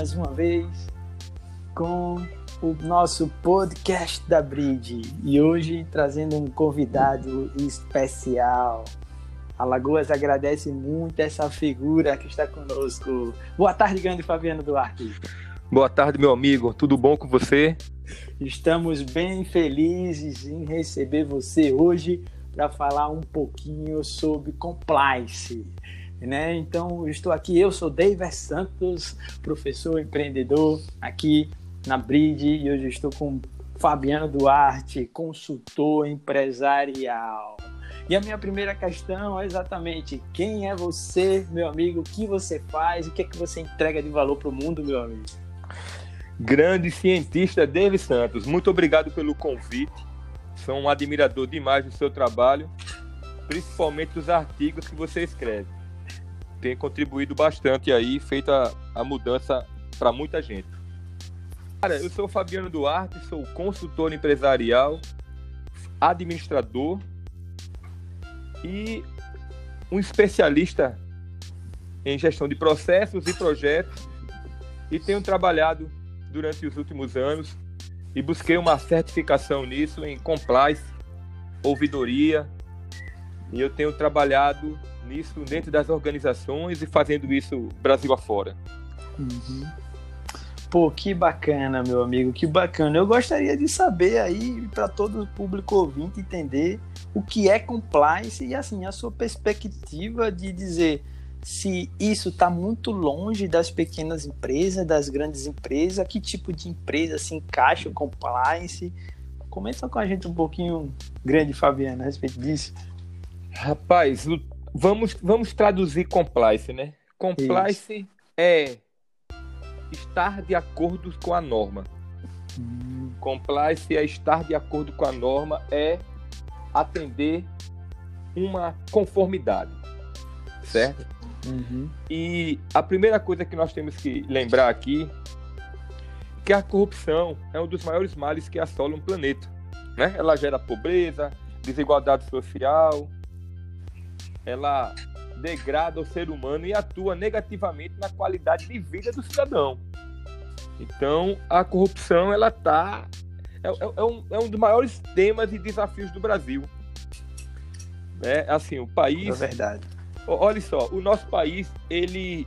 mais uma vez com o nosso podcast da Bridge e hoje trazendo um convidado especial. A Lagoas agradece muito essa figura que está conosco. Boa tarde, grande Fabiano Duarte. Boa tarde, meu amigo. Tudo bom com você? Estamos bem felizes em receber você hoje para falar um pouquinho sobre compliance. Né? Então, estou aqui, eu sou David Santos, professor empreendedor aqui na Bridge e hoje estou com Fabiano Duarte, consultor empresarial. E a minha primeira questão é exatamente quem é você, meu amigo, o que você faz, o que é que você entrega de valor para o mundo, meu amigo? Grande cientista David Santos, muito obrigado pelo convite. Sou um admirador demais do seu trabalho, principalmente dos artigos que você escreve. Tem contribuído bastante aí, feita a mudança para muita gente. Cara, eu sou Fabiano Duarte, sou consultor empresarial, administrador e um especialista em gestão de processos e projetos e tenho trabalhado durante os últimos anos e busquei uma certificação nisso em compliance, ouvidoria e eu tenho trabalhado nisso dentro das organizações e fazendo isso Brasil afora. Uhum. Pô, que bacana, meu amigo, que bacana. Eu gostaria de saber aí, para todo o público ouvinte entender o que é compliance e, assim, a sua perspectiva de dizer se isso está muito longe das pequenas empresas, das grandes empresas, que tipo de empresa se encaixa o compliance. Comenta com a gente um pouquinho, grande Fabiana, a respeito disso. Rapaz, vamos, vamos traduzir compliance, né? Compliance isso. é estar de acordo com a norma. Hum. Compliance é estar de acordo com a norma, é atender uma conformidade, certo? Uhum. E a primeira coisa que nós temos que lembrar aqui que a corrupção é um dos maiores males que assolam o planeta. Né? Ela gera pobreza, desigualdade social, ela degrada o ser humano e atua negativamente na qualidade de vida do cidadão. Então, a corrupção ela tá é, é, é, um, é um dos maiores temas e desafios do Brasil. É assim, o país. É verdade. Olha só, o nosso país, ele.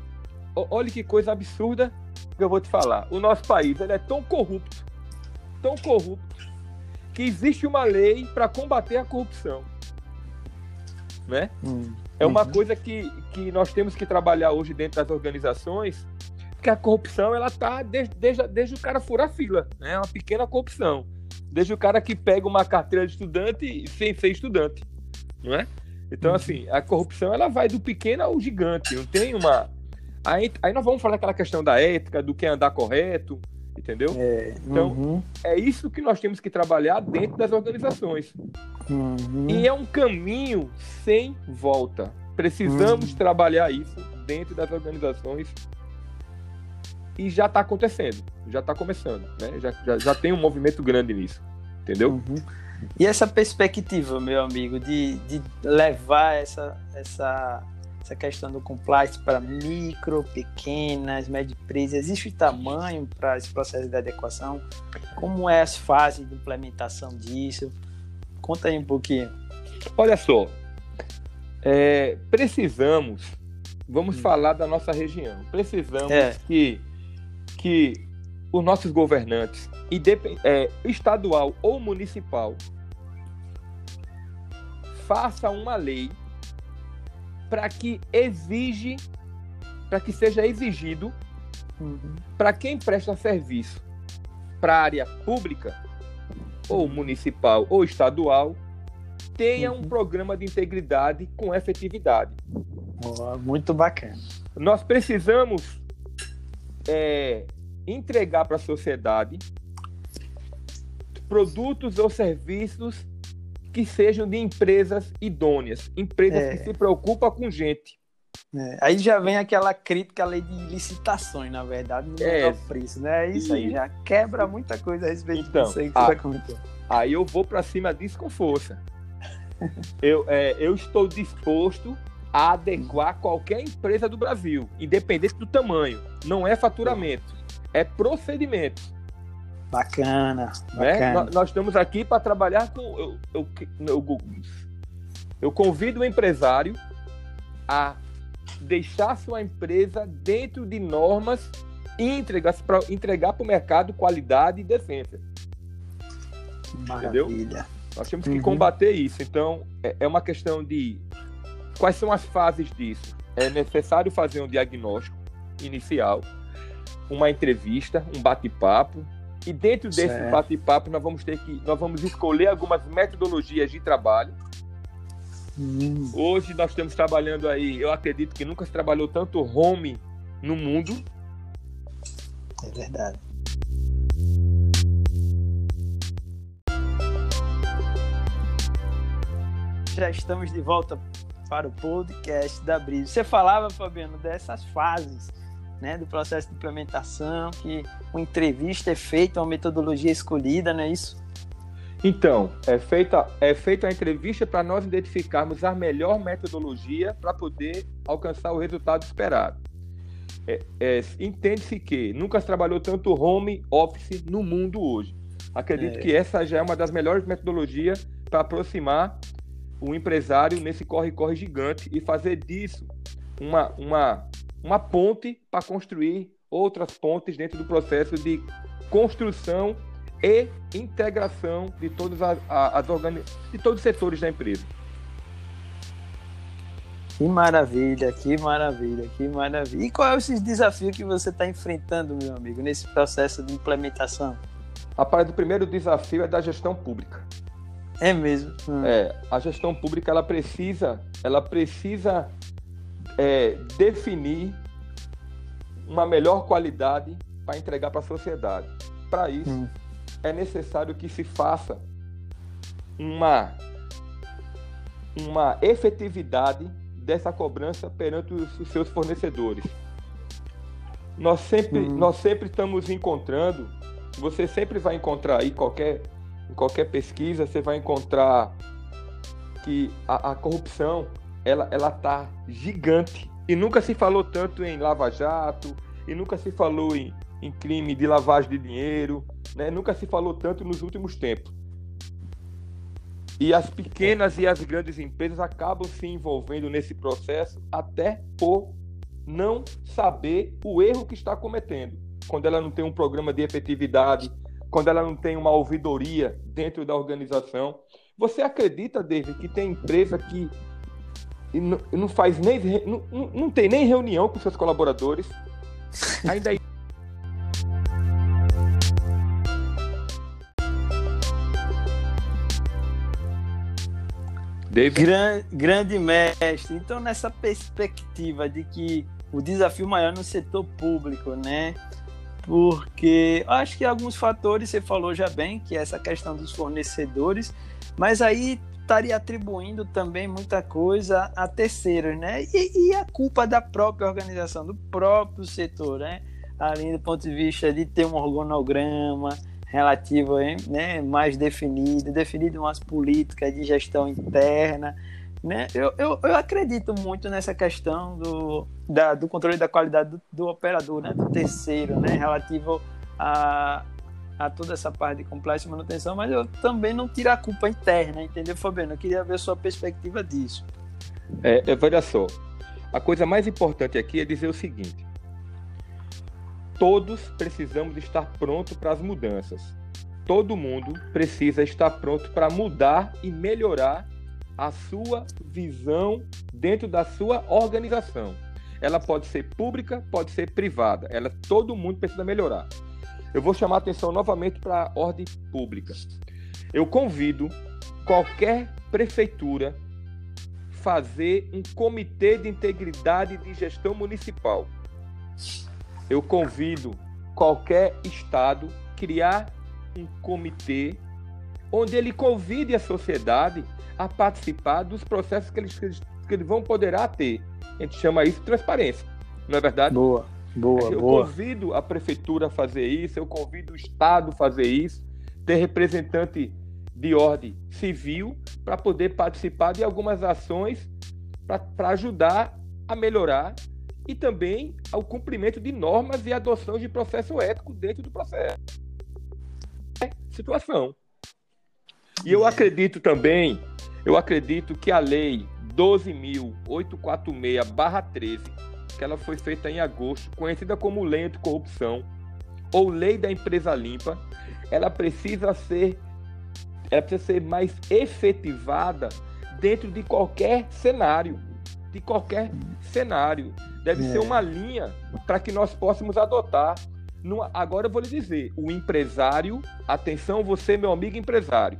Olha que coisa absurda que eu vou te falar. O nosso país ele é tão corrupto, tão corrupto, que existe uma lei para combater a corrupção. Né? Hum. É uma uhum. coisa que, que nós temos que trabalhar hoje dentro das organizações, porque a corrupção ela tá desde, desde, desde o cara furar fila, né? É uma pequena corrupção. Desde o cara que pega uma carteira de estudante sem ser estudante, não é? Então, uhum. assim, a corrupção ela vai do pequeno ao gigante, não tem uma. Aí, aí nós vamos falar aquela questão da ética, do que é andar correto, entendeu? É, então, uhum. é isso que nós temos que trabalhar dentro das organizações. Uhum. E é um caminho sem volta. Precisamos uhum. trabalhar isso dentro das organizações e já está acontecendo, já está começando, né? Já, já, já, tem um movimento grande nisso, entendeu? Uhum. E essa perspectiva, meu amigo, de, de levar essa, essa, essa questão do compliance para micro, pequenas, médias empresas, existe tamanho para esse processo de adequação? Como é as fases de implementação disso? Conta aí um pouquinho. Olha só, é, precisamos, vamos hum. falar da nossa região, precisamos é. que, que os nossos governantes, é, estadual ou municipal, faça uma lei para que exige, para que seja exigido uhum. para quem presta serviço para a área pública ou municipal ou estadual tenha uhum. um programa de integridade com efetividade. Oh, muito bacana. Nós precisamos é, entregar para a sociedade produtos ou serviços que sejam de empresas idôneas, empresas é. que se preocupam com gente. É. Aí já vem aquela crítica à lei de licitações, na verdade, no é. preço, né? Isso aí já quebra muita coisa a respeito então, disso aí que você comentou. Aí eu vou para cima disso com força. eu, é, eu estou disposto a adequar qualquer empresa do Brasil, independente do tamanho. Não é faturamento. é procedimento. Bacana, Né? bacana. Nós, nós estamos aqui para trabalhar com. Eu, eu, eu, eu convido o empresário a deixar sua empresa dentro de normas e entregar para entregar o mercado qualidade e decência. Maravilha. Nós temos que Uhum. combater isso. Então, é, é uma questão de quais são as fases disso. É necessário fazer um diagnóstico inicial, uma entrevista, um bate-papo. E dentro desse Certo. bate-papo, nós vamos ter que nós vamos escolher algumas metodologias de trabalho. Hum, Hoje nós estamos trabalhando aí, eu acredito que nunca se trabalhou tanto home no mundo. é verdade. Já estamos de volta para o podcast da Brisa. Você falava, Fabiano, dessas fases né, do processo de implementação, que uma entrevista é feita, uma metodologia escolhida, não é isso? Então, é feita, é feita a entrevista para nós identificarmos a melhor metodologia para poder alcançar o resultado esperado. É, é, Entende-se que nunca se trabalhou tanto home office no mundo hoje. Acredito É. que essa já é uma das melhores metodologias para aproximar o empresário nesse corre-corre gigante e fazer disso uma, uma, uma ponte para construir outras pontes dentro do processo de construção e integração de todas as, as organi de todos os setores da empresa. Que maravilha, que maravilha, que maravilha. E qual é esses desafios que você está enfrentando, meu amigo, nesse processo de implementação? Rapaz, o primeiro desafio é da gestão pública. É mesmo. Hum. É, a gestão pública ela precisa, ela precisa é, definir uma melhor qualidade para entregar para a sociedade. Para isso, Hum. é necessário que se faça uma, uma efetividade dessa cobrança perante os, os seus fornecedores. Nós sempre, Hum. nós sempre estamos encontrando, você sempre vai encontrar aí qualquer, em qualquer pesquisa, você vai encontrar que a, a corrupção ela ela tá gigante e nunca se falou tanto em lava jato e nunca se falou em, em crime de lavagem de dinheiro, né? Nunca se falou tanto nos últimos tempos. E as pequenas e as grandes empresas acabam se envolvendo nesse processo até por não saber o erro que está cometendo. Quando ela não tem um programa de efetividade, quando ela não tem uma ouvidoria dentro da organização. Você acredita, David, que tem empresa que e não, não faz nem não, não- tem nem reunião com seus colaboradores? Ainda David, Gran- grande mestre. Então, nessa perspectiva de que o desafio maior no setor público, né? Porque acho que alguns fatores você falou já bem, que é essa questão dos fornecedores, mas aí estaria atribuindo também muita coisa a terceiros, né? E, e a culpa da própria organização, do próprio setor, né? Além do ponto de vista de ter um organograma, relativo né, mais definido, definido umas políticas de gestão interna. Né? Eu, eu, eu acredito muito nessa questão do, da, do controle da qualidade do, do operador, né, do terceiro, né, relativo a, a toda essa parte de e manutenção, mas eu também não tiro a culpa interna, entendeu, Fabiano? Eu queria ver sua perspectiva disso. é, é, olha só, a coisa mais importante aqui é dizer o seguinte: todos precisamos estar prontos para as mudanças. Todo mundo precisa estar pronto para mudar e melhorar a sua visão dentro da sua organização. Ela pode ser pública, pode ser privada. Ela, todo mundo precisa melhorar. Eu vou chamar a atenção novamente para a ordem pública. Eu convido qualquer prefeitura fazer um comitê de integridade de gestão municipal. Eu convido qualquer estado criar um comitê onde ele convide a sociedade a participar dos processos que eles, que eles vão poderá ter. A gente chama isso de transparência, não é verdade? Boa, boa, eu boa. convido a prefeitura a fazer isso, eu convido o Estado a fazer isso, ter representante de ordem civil para poder participar de algumas ações para ajudar a melhorar e também ao cumprimento de normas e adoção de processo ético dentro do processo. É situação. E eu acredito também, eu acredito que a lei 12.846/13, que ela foi feita em agosto, conhecida como Lei Anticorrupção ou Lei da Empresa Limpa, ela precisa ser ela precisa ser mais efetivada dentro de qualquer cenário, de qualquer cenário. Deve é. ser uma linha para que nós possamos adotar. Agora eu vou lhe dizer, o empresário, atenção você meu amigo empresário,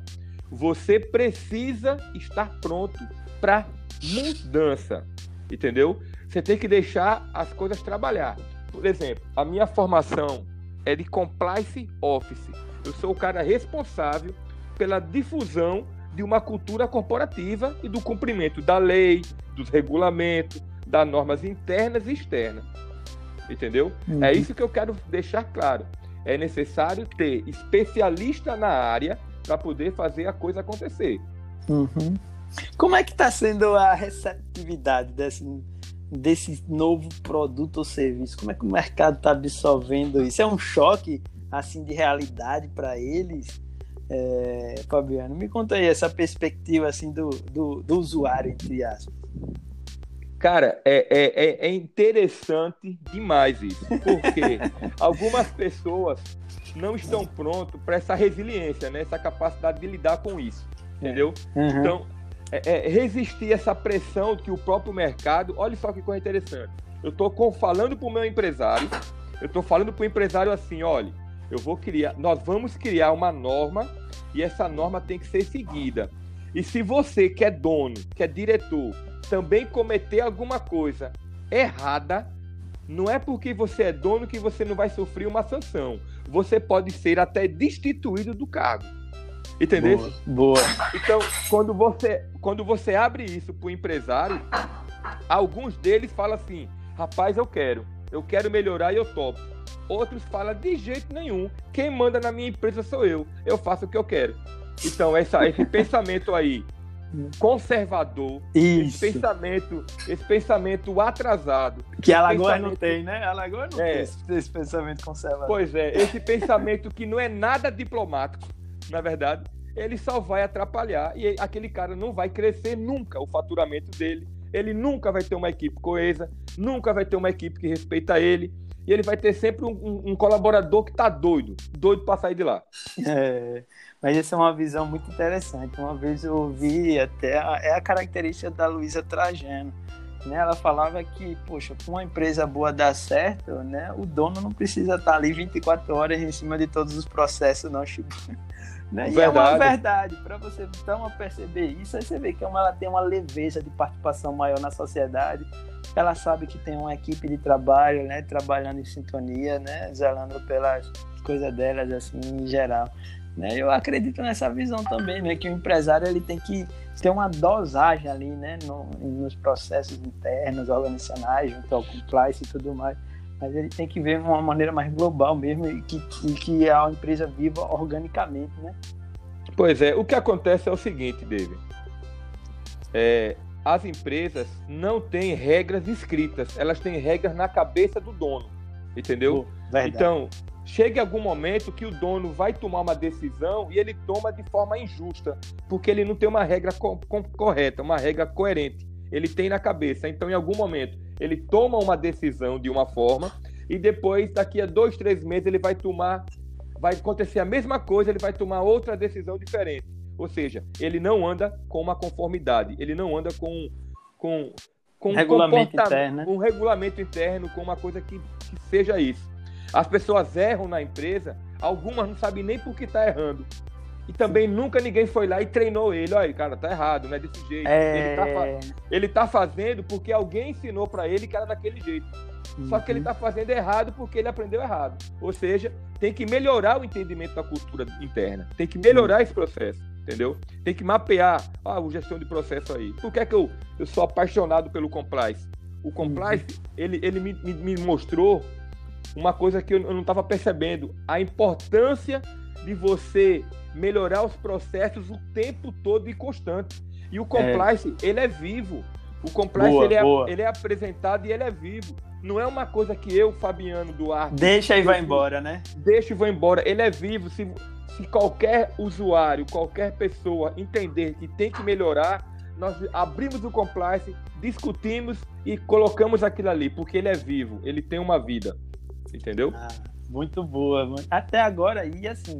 você precisa estar pronto para mudança, entendeu? Você tem que deixar as coisas trabalhar. Por exemplo, a minha formação é de compliance office. Eu sou o cara responsável pela difusão de uma cultura corporativa e do cumprimento da lei, dos regulamentos, das normas internas e externas. Entendeu? Uhum. É isso que eu quero deixar claro. É necessário ter especialista na área para poder fazer a coisa acontecer. Uhum. Como é que está sendo a receptividade desse, desse novo produto ou serviço? Como é que o mercado está absorvendo isso? É um choque assim de realidade para eles? É, Fabiano, me conta aí essa perspectiva assim do, do, do usuário, entre aspas. Cara, é, é, é, é interessante demais isso, porque algumas pessoas não estão prontos para essa resiliência, né? essa capacidade de lidar com isso, entendeu? Uhum. Então, é, é, resistir essa pressão que o próprio mercado. Olha só que coisa interessante. Eu estou falando para o meu empresário, eu estou falando para o empresário assim: olha, eu vou criar, nós vamos criar uma norma e essa norma tem que ser seguida. E se você que é dono, que é diretor, também cometer alguma coisa errada, não é porque você é dono que você não vai sofrer uma sanção. Você pode ser até destituído do cargo. Entendeu? Boa, boa. Então, quando você, quando você abre isso para o empresário, alguns deles falam assim: rapaz, eu quero, eu quero melhorar e eu topo. Outros falam de jeito nenhum. Quem manda na minha empresa sou eu. Eu faço o que eu quero. Então, essa, esse pensamento aí conservador, Isso. esse pensamento, esse pensamento atrasado. Que Alagoas não tem, né? Alagoas não é, tem esse, esse, pensamento conservador. Pois é, esse pensamento que não é nada diplomático, na verdade, ele só vai atrapalhar e aquele cara não vai crescer nunca o faturamento dele. Ele nunca vai ter uma equipe coesa, nunca vai ter uma equipe que respeita ele. E ele vai ter sempre um, um, um colaborador que tá doido, doido para sair de lá. É. Mas essa é uma visão muito interessante. Uma vez eu ouvi até, é a característica da Luísa Trajano. Né? Ela falava que, poxa, para uma empresa boa dar certo, né? o dono não precisa estar ali 24 horas em cima de todos os processos, não, Chico. Né? E é uma verdade, para você então perceber isso, aí você vê que ela tem uma leveza de participação maior na sociedade, ela sabe que tem uma equipe de trabalho, né, trabalhando em sintonia, né, zelando pelas coisas delas, assim, em geral. Né? Eu acredito nessa visão também, né? Que o empresário ele tem que ter uma dosagem ali, né? No, nos processos internos, organizacionais, junto ao compliance e tudo mais. Mas ele tem que ver de uma maneira mais global mesmo e que, e que a empresa viva organicamente, né? Pois é, o que acontece é o seguinte, David. É, as empresas não têm regras escritas, elas têm regras na cabeça do dono, entendeu? Oh, então, chega algum momento que o dono vai tomar uma decisão e ele toma de forma injusta, porque ele não tem uma regra co correta, uma regra coerente. Ele tem na cabeça. Então, em algum momento, ele toma uma decisão de uma forma e depois, daqui a dois, três meses, ele vai tomar, vai acontecer a mesma coisa, ele vai tomar outra decisão diferente. Ou seja, ele não anda com uma conformidade, ele não anda com com com regulamento interno, um regulamento interno, com uma coisa que, que seja isso. As pessoas erram na empresa, algumas não sabem nem por que está errando. E também nunca ninguém foi lá e treinou ele. Olha, cara, tá errado, não é desse jeito. É... Ele, tá, ele tá fazendo porque alguém ensinou para ele que era daquele jeito. Uhum. Só que ele uhum. tá fazendo errado porque ele aprendeu errado. Ou seja, tem que melhorar o entendimento da cultura interna. Tem que melhorar esse processo, entendeu? Tem que mapear ah, a gestão de processo aí. Por que é que eu, eu sou apaixonado pelo compliance? O compliance, uhum. ele, ele me, me, me mostrou uma coisa que eu não estava percebendo: a importância de você melhorar os processos o tempo todo e constante. E o compliance, é. ele é vivo. O compliance, boa, ele, é, ele, é, apresentado e ele é vivo. Não é uma coisa que eu, Fabiano Duarte. Deixa e vai embora, né? Deixa e vai embora. Ele é vivo. Se, se qualquer usuário, qualquer pessoa entender que tem que melhorar, nós abrimos o compliance, discutimos e colocamos aquilo ali, porque ele é vivo, ele tem uma vida. Entendeu? Ah, muito boa. Até agora, e assim,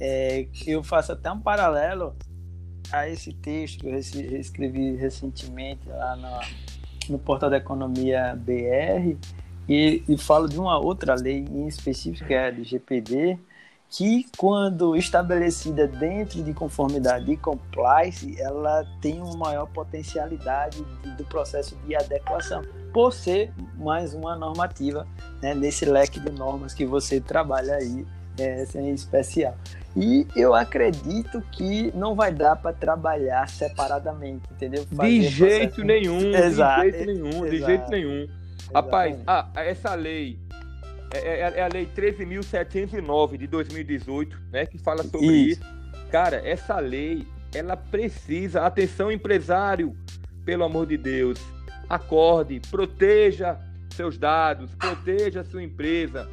é, eu faço até um paralelo a esse texto que eu escrevi recentemente lá no, no Portal da Economia BR e, e falo de uma outra lei em específico, que é a GPD, que quando estabelecida dentro de conformidade e compliance, ela tem uma maior potencialidade do processo de adequação, por ser mais uma normativa né, nesse leque de normas que você trabalha aí é, em especial. E eu acredito que não vai dar para trabalhar separadamente, entendeu? Fazer de jeito nenhum, exato, de jeito nenhum, exato, de jeito nenhum. Rapaz, ah, essa lei é, é, é, a lei 13.709 de 2018, né, que fala sobre isso. isso. Cara, essa lei, ela precisa, atenção empresário, pelo amor de Deus, acorde, proteja seus dados, proteja sua empresa,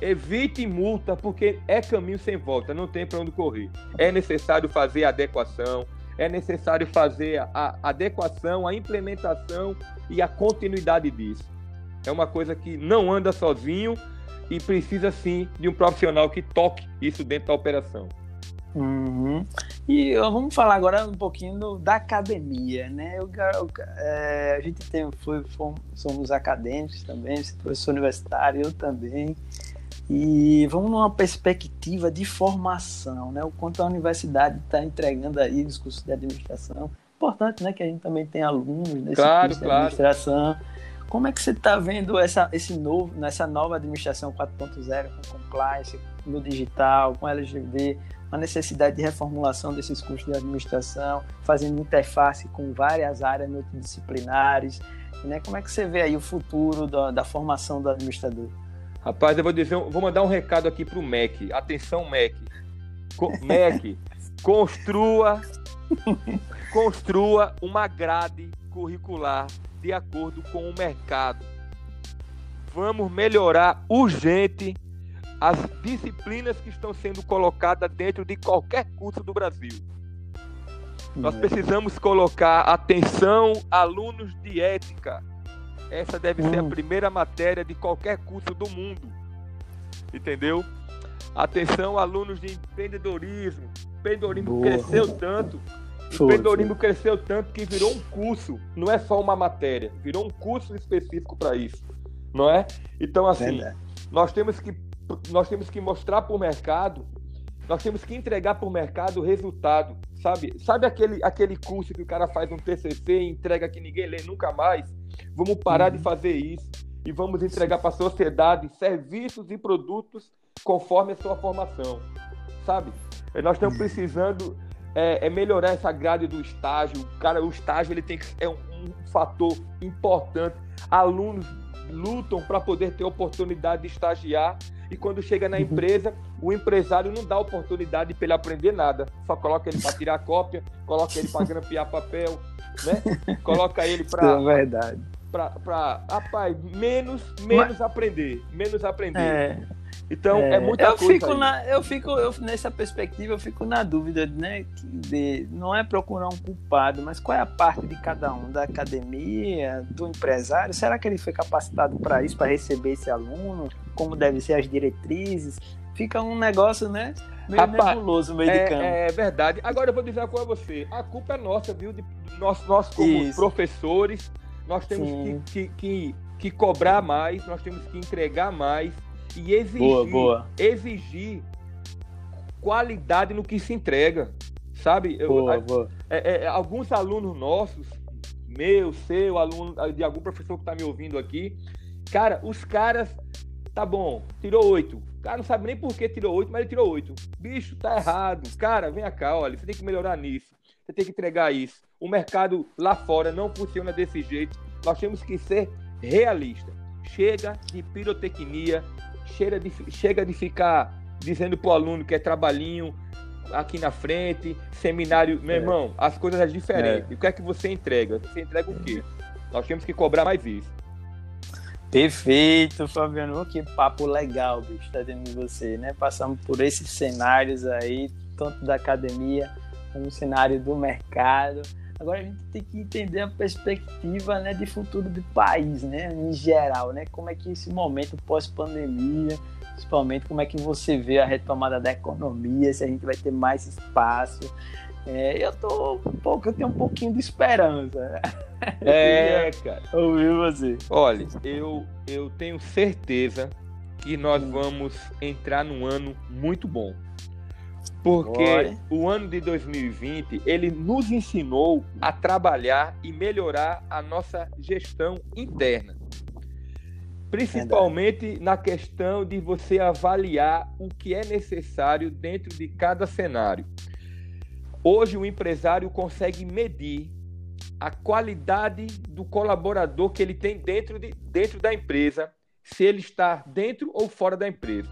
evite multa, porque é caminho sem volta, não tem para onde correr. É necessário fazer a adequação, é necessário fazer a adequação, a implementação e a continuidade disso. É uma coisa que não anda sozinho e precisa sim de um profissional que toque isso dentro da operação. Uhum. E vamos falar agora um pouquinho do, da academia, né? É, a gente tem, foi, fomos, somos acadêmicos também, professor universitário, eu também. E vamos numa perspectiva de formação, né? O quanto a universidade está entregando aí os cursos de administração. Importante, né? Que a gente também tem alunos nesse claro, curso de claro. administração. Como é que você está vendo essa, esse novo, nessa nova administração 4.0 com compliance, no digital, com LGD, a necessidade de reformulação desses cursos de administração, fazendo interface com várias áreas multidisciplinares, né? Como é que você vê aí o futuro da, da formação do administrador? Rapaz, eu vou dizer, vou mandar um recado aqui para o MEC. Atenção, MEC. Co MEC, construa, construa uma grade curricular de acordo com o mercado. Vamos melhorar urgente as disciplinas que estão sendo colocadas dentro de qualquer curso do Brasil. Nós é. precisamos colocar atenção alunos de ética. Essa deve ser a hum. primeira matéria de qualquer curso do mundo. Entendeu? Atenção alunos de empreendedorismo. Empreendedorismo Boa. cresceu tanto o empreendedorismo cresceu tanto que virou um curso, não é só uma matéria, virou um curso específico para isso, não é? Então assim, nós temos que nós temos que mostrar para o mercado, nós temos que entregar para o mercado o resultado, sabe? Sabe aquele aquele curso que o cara faz um TCC e entrega que ninguém lê nunca mais? Vamos parar uhum. de fazer isso e vamos entregar para a sociedade serviços e produtos conforme a sua formação, sabe? Nós estamos precisando é, é, melhorar essa grade do estágio. Cara, o estágio ele tem que, é um, um fator importante. Alunos lutam para poder ter oportunidade de estagiar e quando chega na uhum. empresa, o empresário não dá oportunidade para ele aprender nada. Só coloca ele para tirar cópia, coloca ele para grampear papel, né? Coloca ele para. É verdade. Para, rapaz, menos, menos Mas... aprender. Menos aprender. É. Então é, é muita eu coisa. Fico na, eu fico eu, nessa perspectiva, eu fico na dúvida, né? De, não é procurar um culpado, mas qual é a parte de cada um, da academia, do empresário? Será que ele foi capacitado para isso, para receber esse aluno? Como devem ser as diretrizes? Fica um negócio, né? Meio Rapaz, nebuloso, meio é, de campo. É verdade. Agora eu vou dizer uma coisa a você. A culpa é nossa, viu? De, nós, nós como isso. professores, nós temos que, que, que, que cobrar mais, nós temos que entregar mais e exigir, boa, boa. exigir qualidade no que se entrega, sabe? Boa, eu, boa. É, é, alguns alunos nossos, meu, seu, aluno de algum professor que está me ouvindo aqui, cara, os caras, tá bom, tirou oito. O cara não sabe nem por que tirou oito, mas ele tirou oito. Bicho, tá errado. Cara, vem cá, olha, você tem que melhorar nisso. Você tem que entregar isso. O mercado lá fora não funciona desse jeito. Nós temos que ser realistas. Chega de pirotecnia, chega de, chega de ficar dizendo pro aluno que é trabalhinho aqui na frente, seminário. Meu é. irmão, as coisas são diferentes. É. O que é que você entrega? Você entrega o quê? Nós temos que cobrar mais isso. Perfeito, Fabiano. Que papo legal, bicho, tá tendo você, né? Passamos por esses cenários aí, tanto da academia como o cenário do mercado. Agora a gente tem que entender a perspectiva né, de futuro do país, né, em geral, né? Como é que esse momento pós-pandemia, principalmente como é que você vê a retomada da economia, se a gente vai ter mais espaço. É, eu tô um pouco, eu tenho um pouquinho de esperança. É, cara. Ouvir você. Olha, eu, eu tenho certeza que nós vamos entrar num ano muito bom. Porque o ano de 2020, ele nos ensinou a trabalhar e melhorar a nossa gestão interna. Principalmente Verdade. na questão de você avaliar o que é necessário dentro de cada cenário. Hoje o empresário consegue medir a qualidade do colaborador que ele tem dentro, de, dentro da empresa, se ele está dentro ou fora da empresa.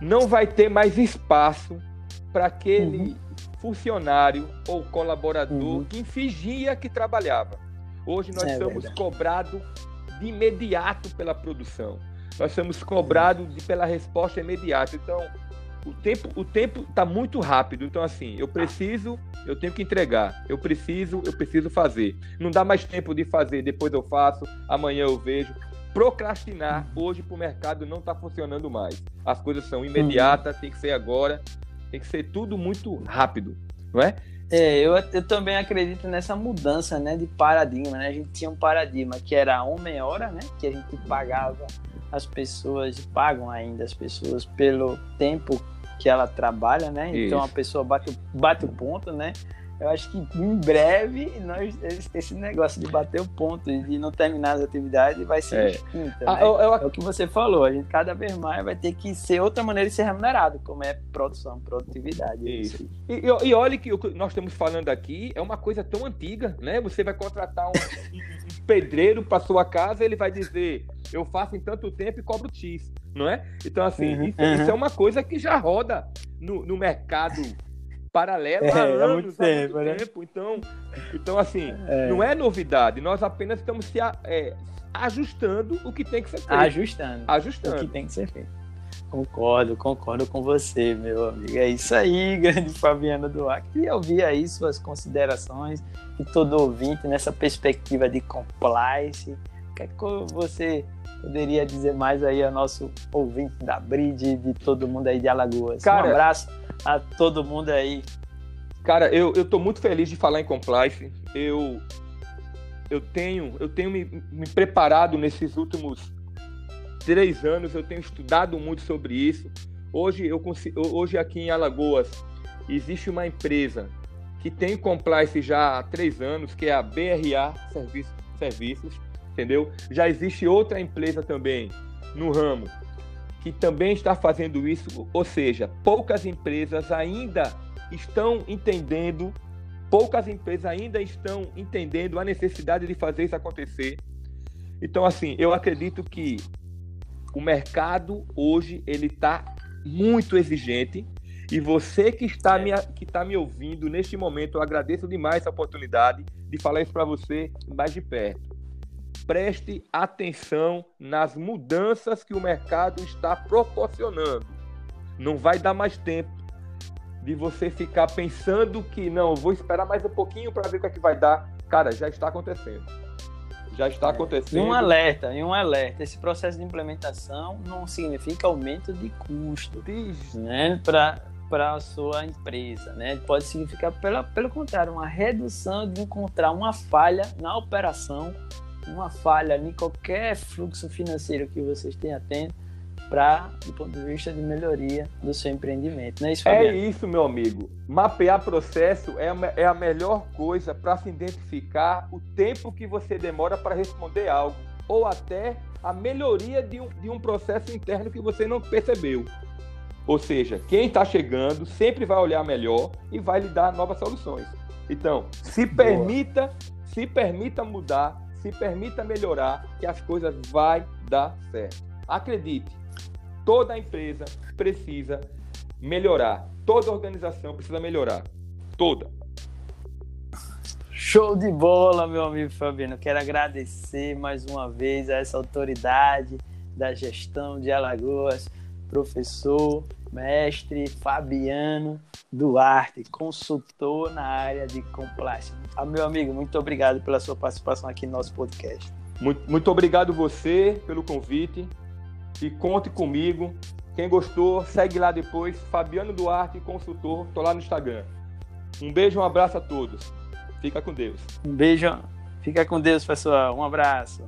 Não vai ter mais espaço para aquele uhum. funcionário ou colaborador uhum. que fingia que trabalhava. Hoje nós é somos cobrados de imediato pela produção. Nós somos cobrados de, pela resposta imediata. Então, o tempo o tempo está muito rápido. Então, assim, eu preciso, eu tenho que entregar. Eu preciso, eu preciso fazer. Não dá mais tempo de fazer, depois eu faço, amanhã eu vejo. Procrastinar hoje para o mercado não está funcionando mais. As coisas são imediatas, tem que ser agora, tem que ser tudo muito rápido, não é? É, eu, eu também acredito nessa mudança, né, de paradigma, né? A gente tinha um paradigma que era homem-hora, né, que a gente pagava as pessoas, pagam ainda as pessoas pelo tempo que ela trabalha, né? Isso. Então a pessoa bate, bate o ponto, né? Eu acho que em breve nós, esse negócio de bater o ponto e de não terminar as atividades vai ser é. extinta. Ah, né? eu, eu... É o que você falou, a gente cada vez mais vai ter que ser outra maneira de ser remunerado, como é produção, produtividade. Isso. isso. E, e, e olha que o que nós estamos falando aqui é uma coisa tão antiga, né? Você vai contratar um, um pedreiro para sua casa, ele vai dizer: eu faço em tanto tempo e cobro X, não é? Então, assim, uhum, isso, uhum. isso, é uma coisa que já roda no, no mercado paralelo é, há anos, há muito, tempo, né? tempo. Então, então assim, é. não é novidade. Nós apenas estamos se é, ajustando o que tem que ser feito. Ajustando. Ajustando. O que tem que ser feito. Concordo, concordo com você, meu amigo. É isso aí, grande Fabiana Duarte. E ouvir aí suas considerações e todo ouvinte nessa perspectiva de compliance. O que, é que você poderia dizer mais aí ao nosso ouvinte da Bride, de todo mundo aí de Alagoas? Cara, um abraço a todo mundo aí. Cara, eu, eu tô muito feliz de falar em compliance. Eu, eu tenho, eu tenho me, me preparado nesses últimos três anos, eu tenho estudado muito sobre isso. Hoje, eu consigo, hoje aqui em Alagoas existe uma empresa que tem compliance já há três anos, que é a BRA Serviços, Serviços entendeu? Já existe outra empresa também no ramo que também está fazendo isso, ou seja, poucas empresas ainda estão entendendo, poucas empresas ainda estão entendendo a necessidade de fazer isso acontecer. Então, assim, eu acredito que o mercado hoje ele está muito exigente. E você que está, me, que está me ouvindo neste momento, eu agradeço demais essa oportunidade de falar isso para você mais de perto preste atenção nas mudanças que o mercado está proporcionando. Não vai dar mais tempo de você ficar pensando que não, vou esperar mais um pouquinho para ver o que, é que vai dar. Cara, já está acontecendo. Já está acontecendo. E um alerta, e um alerta. Esse processo de implementação não significa aumento de custo, né, para para a sua empresa, né? Pode significar pelo, pelo contrário, uma redução de encontrar uma falha na operação uma falha em qualquer fluxo financeiro que vocês tenham tendo para do ponto de vista de melhoria do seu empreendimento. Não é isso, É isso, meu amigo. Mapear processo é, é a melhor coisa para se identificar o tempo que você demora para responder algo, ou até a melhoria de um, de um processo interno que você não percebeu. Ou seja, quem está chegando sempre vai olhar melhor e vai lhe dar novas soluções. Então, se permita, se permita mudar, se permita melhorar, que as coisas vai dar certo. Acredite, toda empresa precisa melhorar, toda organização precisa melhorar, toda. Show de bola, meu amigo Fabiano. Quero agradecer mais uma vez a essa autoridade da gestão de Alagoas, professor, mestre Fabiano Duarte, consultor na área de compliance. Ah, meu amigo, muito obrigado pela sua participação aqui no nosso podcast. Muito, muito obrigado você pelo convite e conte comigo. Quem gostou, segue lá depois, Fabiano Duarte, consultor, tô lá no Instagram. Um beijo, um abraço a todos. Fica com Deus. Um beijo, fica com Deus, pessoal. Um abraço.